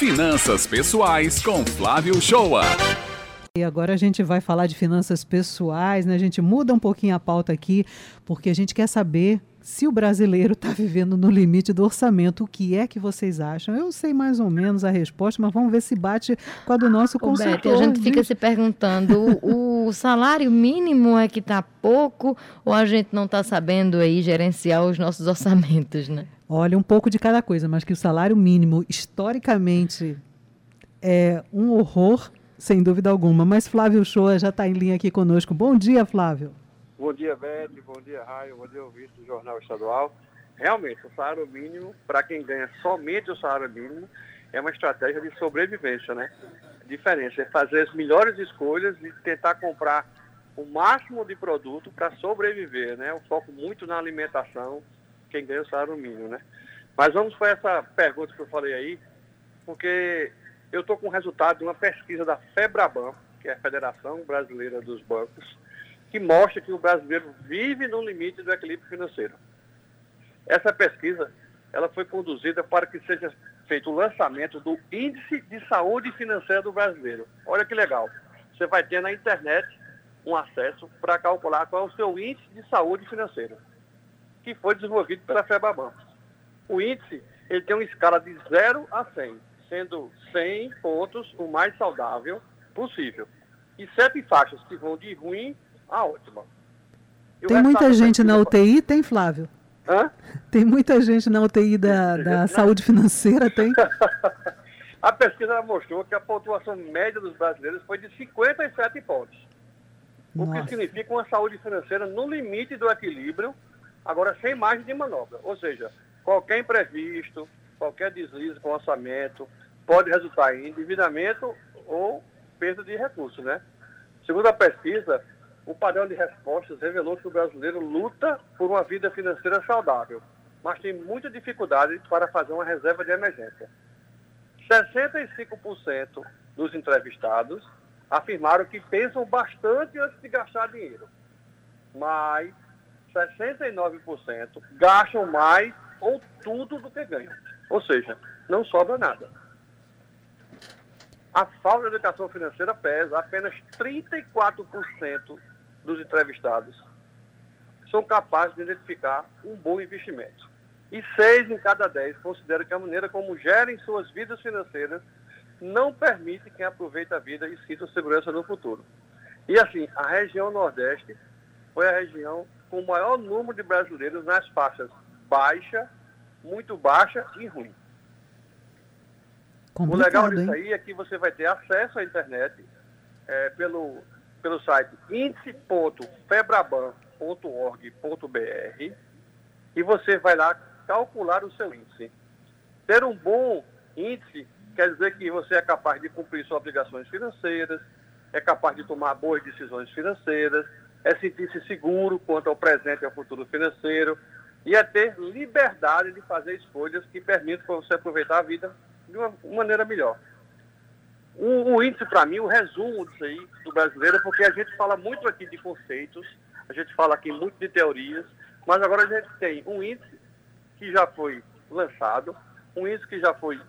Finanças Pessoais com Flávio Shoa. E agora a gente vai falar de finanças pessoais, né? A gente muda um pouquinho a pauta aqui, porque a gente quer saber se o brasileiro está vivendo no limite do orçamento. O que é que vocês acham? Eu sei mais ou menos a resposta, mas vamos ver se bate com a do nosso Ô, consultor. Beth, a gente fica se perguntando, o, o salário mínimo é que está pouco ou a gente não está sabendo aí gerenciar os nossos orçamentos, né? Olha, um pouco de cada coisa, mas que o salário mínimo, historicamente, é um horror, sem dúvida alguma. Mas Flávio Shoa já está em linha aqui conosco. Bom dia, Flávio. Bom dia, Beth. Bom dia, Raio. Bom dia, ouvinte do Jornal Estadual. Realmente, o salário mínimo, para quem ganha somente o salário mínimo, é uma estratégia de sobrevivência, né? A diferença é fazer as melhores escolhas e tentar comprar o máximo de produto para sobreviver, né? O foco muito na alimentação, quem ganha o salário mínimo, né? Mas vamos para essa pergunta que eu falei aí, porque eu estou com o resultado de uma pesquisa da FEBRABAN, que é a Federação Brasileira dos Bancos, que mostra que o brasileiro vive no limite do equilíbrio financeiro. Essa pesquisa ela foi conduzida para que seja feito o lançamento do Índice de Saúde Financeira do Brasileiro. Olha que legal. Você vai ter na internet um acesso para calcular qual é o seu índice de saúde financeira que foi desenvolvido pela FEBABAN. O índice ele tem uma escala de 0 a 100, sendo 100 pontos o mais saudável possível. E sete faixas que vão de ruim a ótima. tem muita gente na UTI, tem, Flávio? Hã? Tem muita gente na UTI da, da saúde financeira, tem? a pesquisa mostrou que a pontuação média dos brasileiros foi de 57 pontos. Nossa. O que significa uma saúde financeira no limite do equilíbrio agora sem margem de manobra. Ou seja, qualquer imprevisto, qualquer deslize com orçamento, pode resultar em endividamento ou perda de recursos, né? Segundo a pesquisa, o padrão de respostas revelou que o brasileiro luta por uma vida financeira saudável, mas tem muita dificuldade para fazer uma reserva de emergência. 65% dos entrevistados afirmaram que pensam bastante antes de gastar dinheiro, mas 69% gastam mais ou tudo do que ganham. Ou seja, não sobra nada. A falta de educação financeira pesa. Apenas 34% dos entrevistados são capazes de identificar um bom investimento. E 6 em cada 10 consideram que a maneira como gerem suas vidas financeiras não permite quem aproveite a vida e sinta segurança no futuro. E assim, a região Nordeste foi a região com o maior número de brasileiros nas faixas baixa, muito baixa e ruim. Complicado, o legal disso aí é que você vai ter acesso à internet é, pelo, pelo site índice.febraban.org.br e você vai lá calcular o seu índice. Ter um bom índice quer dizer que você é capaz de cumprir suas obrigações financeiras, é capaz de tomar boas decisões financeiras, é sentir-se seguro quanto ao presente e ao futuro financeiro e é ter liberdade de fazer escolhas que permitam você aproveitar a vida de uma maneira melhor. O, o índice, para mim, o resumo disso aí do brasileiro, porque a gente fala muito aqui de conceitos, a gente fala aqui muito de teorias, mas agora a gente tem um índice que já foi lançado, um índice que já foi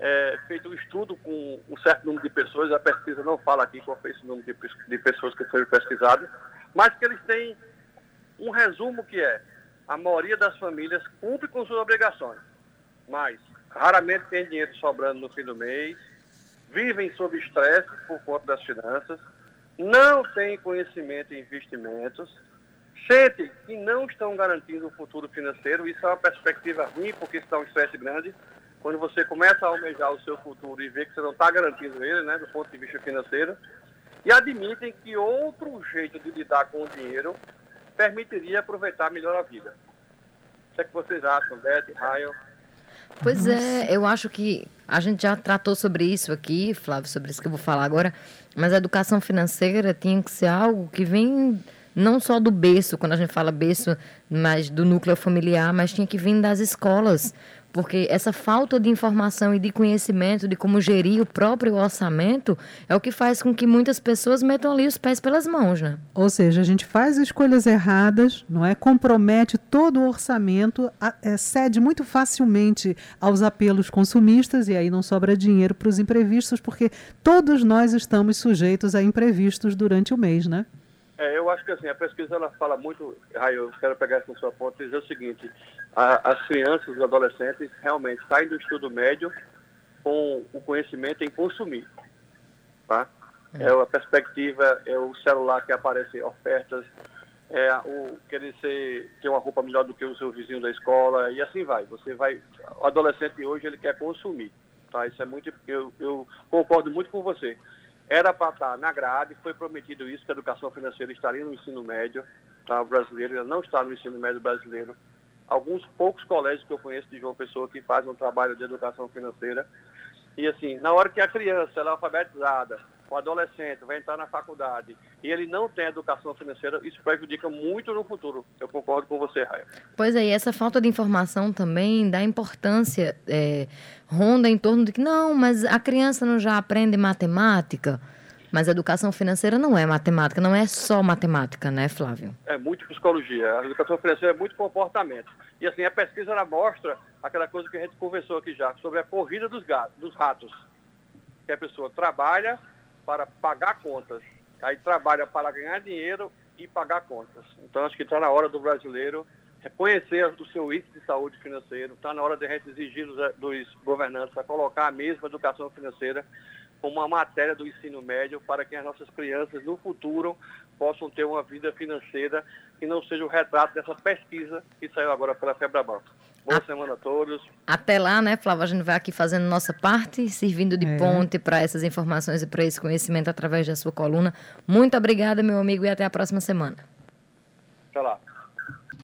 é, feito um estudo com um certo número de pessoas, a pesquisa não fala aqui qual foi esse número de, de pessoas que foram pesquisadas, mas que eles têm um resumo que é a maioria das famílias cumpre com suas obrigações, mas raramente tem dinheiro sobrando no fim do mês, vivem sob estresse por conta das finanças, não têm conhecimento em investimentos, sentem que não estão garantindo o futuro financeiro, isso é uma perspectiva ruim, porque está um estresse grande. Quando você começa a almejar o seu futuro e vê que você não está garantindo ele, né, do ponto de vista financeiro, e admitem que outro jeito de lidar com o dinheiro permitiria aproveitar melhor a vida. O que, é que vocês acham, Beth, Ryan? Pois é, eu acho que a gente já tratou sobre isso aqui, Flávio, sobre isso que eu vou falar agora, mas a educação financeira tinha que ser algo que vem não só do berço, quando a gente fala berço, mas do núcleo familiar, mas tinha que vir das escolas, Porque essa falta de informação e de conhecimento de como gerir o próprio orçamento é o que faz com que muitas pessoas metam ali os pés pelas mãos, né? Ou seja, a gente faz escolhas erradas, não é? Compromete todo o orçamento, é, cede muito facilmente aos apelos consumistas e aí não sobra dinheiro para os imprevistos, porque todos nós estamos sujeitos a imprevistos durante o mês, né? É, eu acho que assim, a pesquisa ela fala muito, Raio, eu quero pegar essa sua ponta e dizer o seguinte, a, as crianças, os adolescentes realmente saem do estudo médio com o conhecimento em consumir. Tá? É. é a perspectiva, é o celular que aparece ofertas, é o querer ser, ter uma roupa melhor do que o seu vizinho da escola e assim vai. Você vai, o adolescente hoje ele quer consumir, tá? Isso é muito, eu, eu concordo muito com você. Era para estar na grade, foi prometido isso, que a educação financeira estaria no ensino médio tá, brasileiro, ela não está no ensino médio brasileiro. Alguns poucos colégios que eu conheço de João Pessoa que fazem um trabalho de educação financeira. E assim, na hora que a criança ela é alfabetizada, o adolescente vai entrar na faculdade e ele não tem educação financeira, isso prejudica muito no futuro. Eu concordo com você, Raia. Pois é, e essa falta de informação também dá importância, é, ronda em torno de que, não, mas a criança não já aprende matemática? Mas a educação financeira não é matemática, não é só matemática, né, Flávio? É muito psicologia. A educação financeira é muito comportamento. E assim, a pesquisa ela mostra aquela coisa que a gente conversou aqui já, sobre a corrida dos, gatos, dos ratos. Que a pessoa trabalha para pagar contas. Aí trabalha para ganhar dinheiro e pagar contas. Então acho que está na hora do brasileiro reconhecer o seu índice de saúde financeiro, está na hora de a gente exigir dos, dos governantes a colocar a mesma educação financeira como uma matéria do ensino médio para que as nossas crianças no futuro possam ter uma vida financeira que não seja o retrato dessa pesquisa que saiu agora pela Febraban. Boa a... semana a todos. Até lá, né, Flávio? A gente vai aqui fazendo nossa parte, servindo de é. ponte para essas informações e para esse conhecimento através da sua coluna. Muito obrigada, meu amigo, e até a próxima semana. Até lá.